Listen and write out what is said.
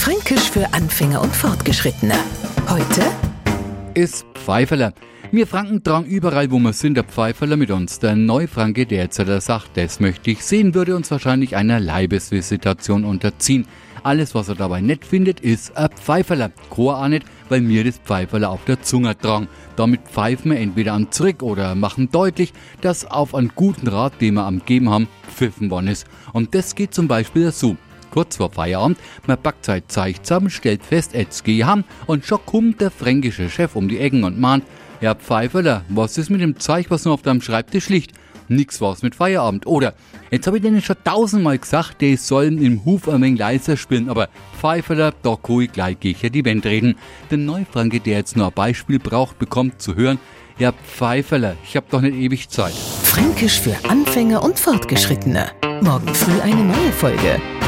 Fränkisch für Anfänger und Fortgeschrittene. Heute ist Pfeiferler. Wir Franken tragen überall, wo wir sind, der Pfeiferler mit uns. Der Neufranke, der jetzt sagt, das möchte ich sehen, würde uns wahrscheinlich einer Leibesvisitation unterziehen. Alles, was er dabei nett findet, ist ein Pfeiferler. Chor auch nicht, weil mir das Pfeiferler auf der Zunge tragen. Damit pfeifen wir entweder an Trick oder machen deutlich, dass auf einen guten Rat, den wir am Geben haben, pfiffen worden ist. Und das geht zum Beispiel so kurz vor Feierabend, man packt sein Zeug zusammen, stellt fest, jetzt geh haben und schon kommt der fränkische Chef um die Ecken und mahnt, Herr Pfeiferler, was ist mit dem Zeug, was noch auf deinem Schreibtisch liegt? Nix war's mit Feierabend. Oder, jetzt habe ich denen schon tausendmal gesagt, die sollen im Huf ein wenig leiser spielen, aber Pfeiferler, da kann ich gleich gegen die Wand reden. Der Neufranke, der jetzt nur ein Beispiel braucht, bekommt zu hören, ja Pfeiferler, ich hab doch nicht ewig Zeit. Fränkisch für Anfänger und Fortgeschrittene. Morgen früh eine neue Folge.